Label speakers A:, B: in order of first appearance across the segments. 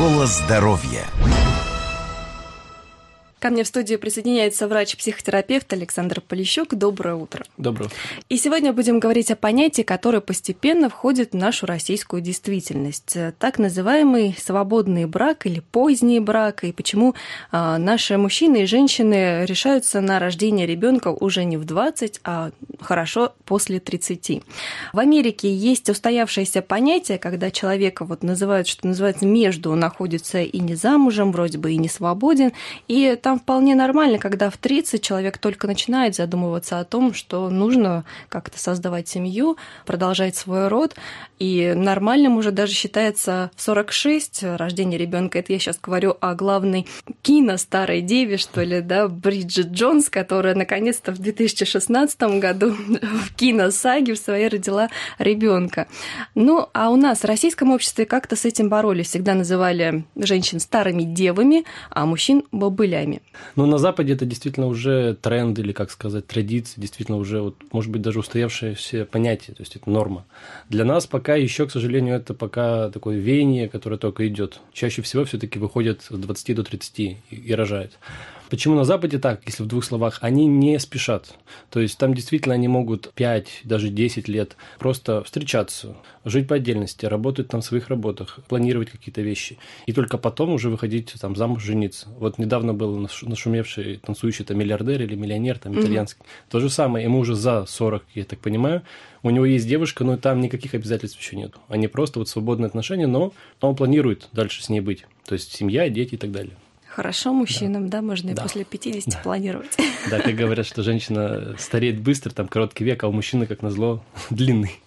A: Школа здоровья.
B: Ко мне в студию присоединяется врач-психотерапевт Александр Полищук. Доброе утро.
C: Доброе утро.
B: И сегодня будем говорить о понятии, которое постепенно входит в нашу российскую действительность. Так называемый свободный брак или поздний брак, и почему а, наши мужчины и женщины решаются на рождение ребенка уже не в 20, а хорошо после 30. В Америке есть устоявшееся понятие, когда человека вот называют, что называется, между, находится и не замужем, вроде бы и не свободен, и там там вполне нормально, когда в 30 человек только начинает задумываться о том, что нужно как-то создавать семью, продолжать свой род. И нормальным уже даже считается 46 рождение ребенка. Это я сейчас говорю о главной кино старой деве, что ли, да, Бриджит Джонс, которая наконец-то в 2016 году в киносаге в своей родила ребенка. Ну, а у нас в российском обществе как-то с этим боролись. Всегда называли женщин старыми девами, а мужчин бобылями.
C: Ну, на Западе это действительно уже тренд или, как сказать, традиция, действительно уже, вот, может быть, даже устоявшееся понятие, то есть это норма. Для нас пока еще, к сожалению, это пока такое веяние, которое только идет. Чаще всего все-таки выходят с 20 до 30 и, и рожают. Почему на Западе так, если в двух словах? Они не спешат. То есть там действительно они могут 5, даже 10 лет просто встречаться, жить по отдельности, работать там в своих работах, планировать какие-то вещи. И только потом уже выходить там замуж, жениться. Вот недавно был нашумевший танцующий там миллиардер или миллионер там итальянский. Mm-hmm. То же самое, ему уже за 40, я так понимаю. У него есть девушка, но там никаких обязательств еще нет. Они просто вот свободные отношения, но он планирует дальше с ней быть. То есть семья, дети и так далее.
B: Хорошо мужчинам, да, да можно да. и после 50 да. планировать.
C: Да, как говорят, что женщина стареет быстро, там короткий век, а у мужчины, как назло, длинный.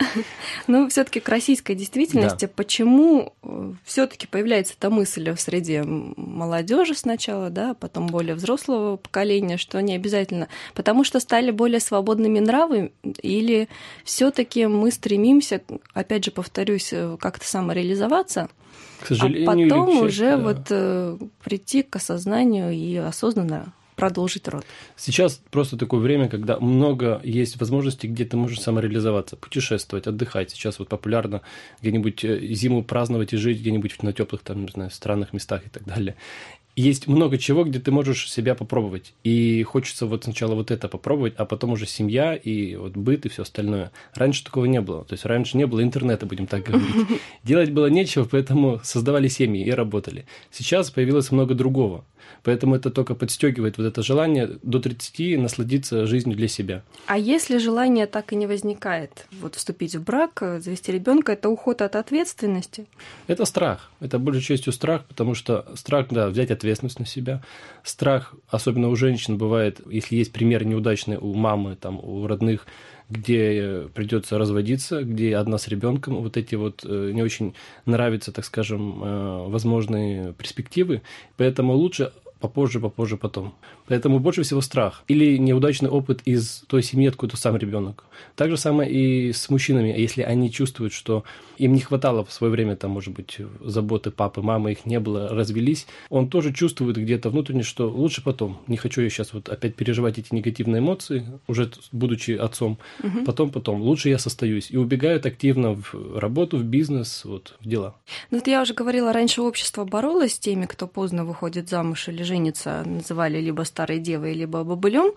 B: Ну, все таки к российской действительности, да. почему э, все таки появляется эта мысль в среде молодежи сначала, да, потом более взрослого поколения, что не обязательно, потому что стали более свободными нравы, или все таки мы стремимся, опять же, повторюсь, э, как-то самореализоваться,
C: к сожалению,
B: а потом уже да. вот э, прийти к осознанию и осознанно продолжить род.
C: Сейчас просто такое время, когда много есть возможностей, где ты можешь самореализоваться, путешествовать, отдыхать. Сейчас вот популярно где-нибудь э, зиму праздновать и жить где-нибудь на теплых там, не знаю, странных местах и так далее есть много чего, где ты можешь себя попробовать. И хочется вот сначала вот это попробовать, а потом уже семья и вот быт и все остальное. Раньше такого не было. То есть раньше не было интернета, будем так говорить. Делать было нечего, поэтому создавали семьи и работали. Сейчас появилось много другого. Поэтому это только подстегивает вот это желание до 30 насладиться жизнью для себя.
B: А если желание так и не возникает, вот вступить в брак, завести ребенка, это уход от ответственности?
C: Это страх. Это большей частью страх, потому что страх, да, взять ответственность на себя. Страх, особенно у женщин, бывает, если есть пример неудачный у мамы, там, у родных, где придется разводиться, где одна с ребенком, вот эти вот э, не очень нравятся, так скажем, э, возможные перспективы, поэтому лучше попозже, попозже, потом. Поэтому больше всего страх или неудачный опыт из той семьи, откуда сам ребенок. Так же самое и с мужчинами, если они чувствуют, что им не хватало в свое время, там, может быть, заботы папы, мамы, их не было, развелись, он тоже чувствует где-то внутренне, что лучше потом. Не хочу я сейчас вот опять переживать эти негативные эмоции, уже будучи отцом. Угу. Потом, потом. Лучше я состоюсь. И убегают активно в работу, в бизнес, вот, в дела.
B: Ну, вот я уже говорила, раньше общество боролось с теми, кто поздно выходит замуж или женится, называли либо старой девой, либо бобылем,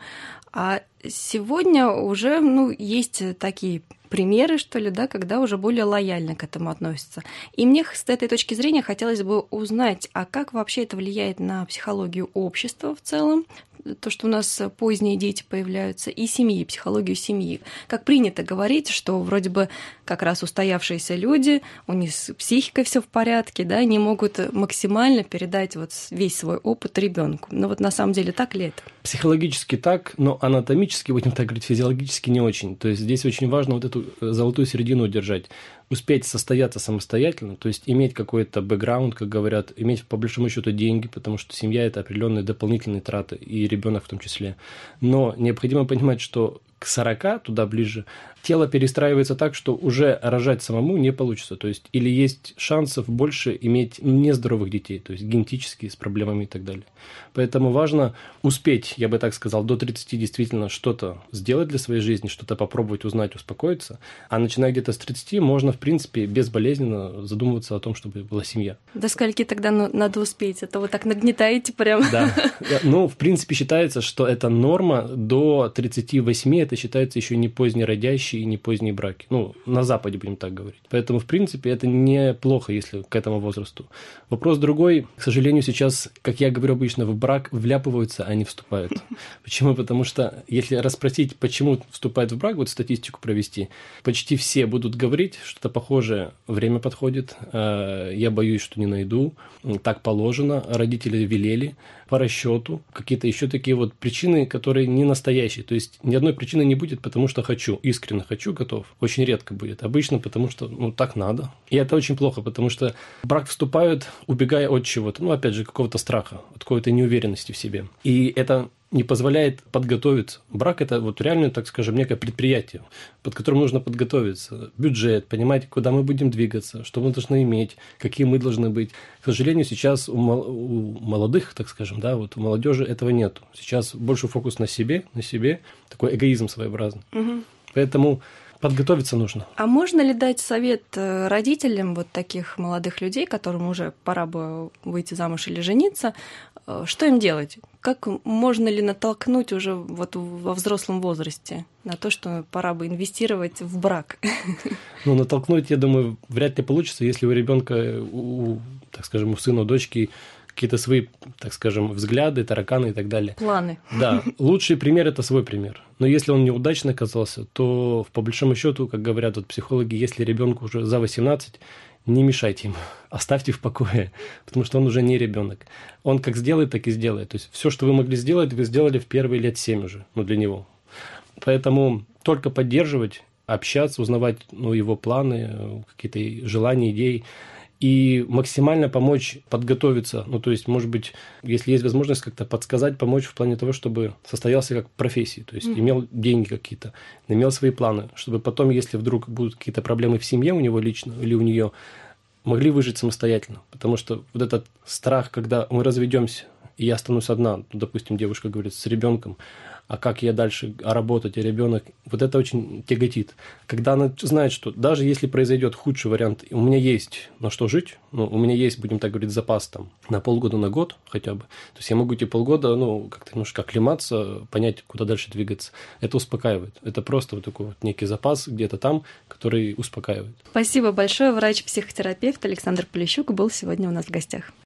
B: а сегодня уже ну, есть такие примеры, что ли, да, когда уже более лояльно к этому относятся. И мне с этой точки зрения хотелось бы узнать, а как вообще это влияет на психологию общества в целом, то, что у нас поздние дети появляются, и семьи, психологию семьи. Как принято говорить, что вроде бы как раз устоявшиеся люди, у них с психикой все в порядке, да, они могут максимально передать вот весь свой опыт ребенку. Но вот на самом деле так ли это?
C: Психологически так, но анатомически, будем так говорить, физиологически не очень. То есть здесь очень важно вот эту э, золотую середину удержать успеть состояться самостоятельно, то есть иметь какой-то бэкграунд, как говорят, иметь по большому счету деньги, потому что семья это определенные дополнительные траты, и ребенок в том числе. Но необходимо понимать, что к к 40, туда ближе, тело перестраивается так, что уже рожать самому не получится. То есть, или есть шансов больше иметь нездоровых детей, то есть генетически с проблемами и так далее. Поэтому важно успеть, я бы так сказал, до 30 действительно что-то сделать для своей жизни, что-то попробовать узнать, успокоиться. А начиная где-то с 30, можно, в принципе, безболезненно задумываться о том, чтобы была семья.
B: До скольки тогда надо успеть? Это вы так нагнетаете прям.
C: Да. Ну, в принципе, считается, что это норма. До 38 это считается еще не поздний родящий и не поздние браки. Ну, на Западе будем так говорить. Поэтому, в принципе, это неплохо, если к этому возрасту. Вопрос другой. К сожалению, сейчас, как я говорю обычно, в брак вляпываются, а не вступают. Почему? Потому что, если расспросить, почему вступают в брак, вот статистику провести, почти все будут говорить что-то похожее. Время подходит, э, я боюсь, что не найду, так положено, родители велели, по расчету, какие-то еще такие вот причины, которые не настоящие. То есть ни одной причины не будет, потому что хочу, искренне хочу, готов. Очень редко будет. Обычно потому что, ну, так надо. И это очень плохо, потому что брак вступают, убегая от чего-то. Ну, опять же, какого-то страха, от какой-то неуверенности в себе. И это не позволяет подготовиться. Брак – это вот реально, так скажем, некое предприятие, под которым нужно подготовиться. Бюджет, понимать, куда мы будем двигаться, что мы должны иметь, какие мы должны быть. К сожалению, сейчас у, молодых, так скажем, да, вот у молодежи этого нет. Сейчас больше фокус на себе, на себе, такой эгоизм своеобразный. Угу. Поэтому подготовиться нужно.
B: А можно ли дать совет э, родителям вот таких молодых людей, которым уже пора бы выйти замуж или жениться, э, что им делать? Как можно ли натолкнуть уже вот во взрослом возрасте на то, что пора бы инвестировать в брак?
C: Ну, натолкнуть, я думаю, вряд ли получится, если у ребенка, у, так скажем, у сына, у дочки какие-то свои, так скажем, взгляды, тараканы и так далее.
B: Планы.
C: Да. Лучший пример – это свой пример. Но если он неудачно оказался, то по большому счету, как говорят вот психологи, если ребенку уже за 18, не мешайте ему, оставьте в покое, потому что он уже не ребенок. Он как сделает, так и сделает. То есть все, что вы могли сделать, вы сделали в первые лет 7 уже, ну, для него. Поэтому только поддерживать, общаться, узнавать ну, его планы, какие-то желания, идеи – и максимально помочь подготовиться. Ну, то есть, может быть, если есть возможность как-то подсказать, помочь в плане того, чтобы состоялся как профессии, то есть mm-hmm. имел деньги какие-то, имел свои планы, чтобы потом, если вдруг будут какие-то проблемы в семье у него лично или у нее, могли выжить самостоятельно. Потому что вот этот страх, когда мы разведемся, и я останусь одна, ну, допустим, девушка говорит, с ребенком, а как я дальше, а работать, а ребенок, вот это очень тяготит. Когда она знает, что даже если произойдет худший вариант, у меня есть на что жить, ну, у меня есть, будем так говорить, запас там на полгода, на год хотя бы. То есть я могу эти полгода, ну, как-то немножко оклематься, понять, куда дальше двигаться. Это успокаивает. Это просто вот такой вот некий запас где-то там, который успокаивает.
B: Спасибо большое. Врач-психотерапевт Александр Полищук был сегодня у нас в гостях.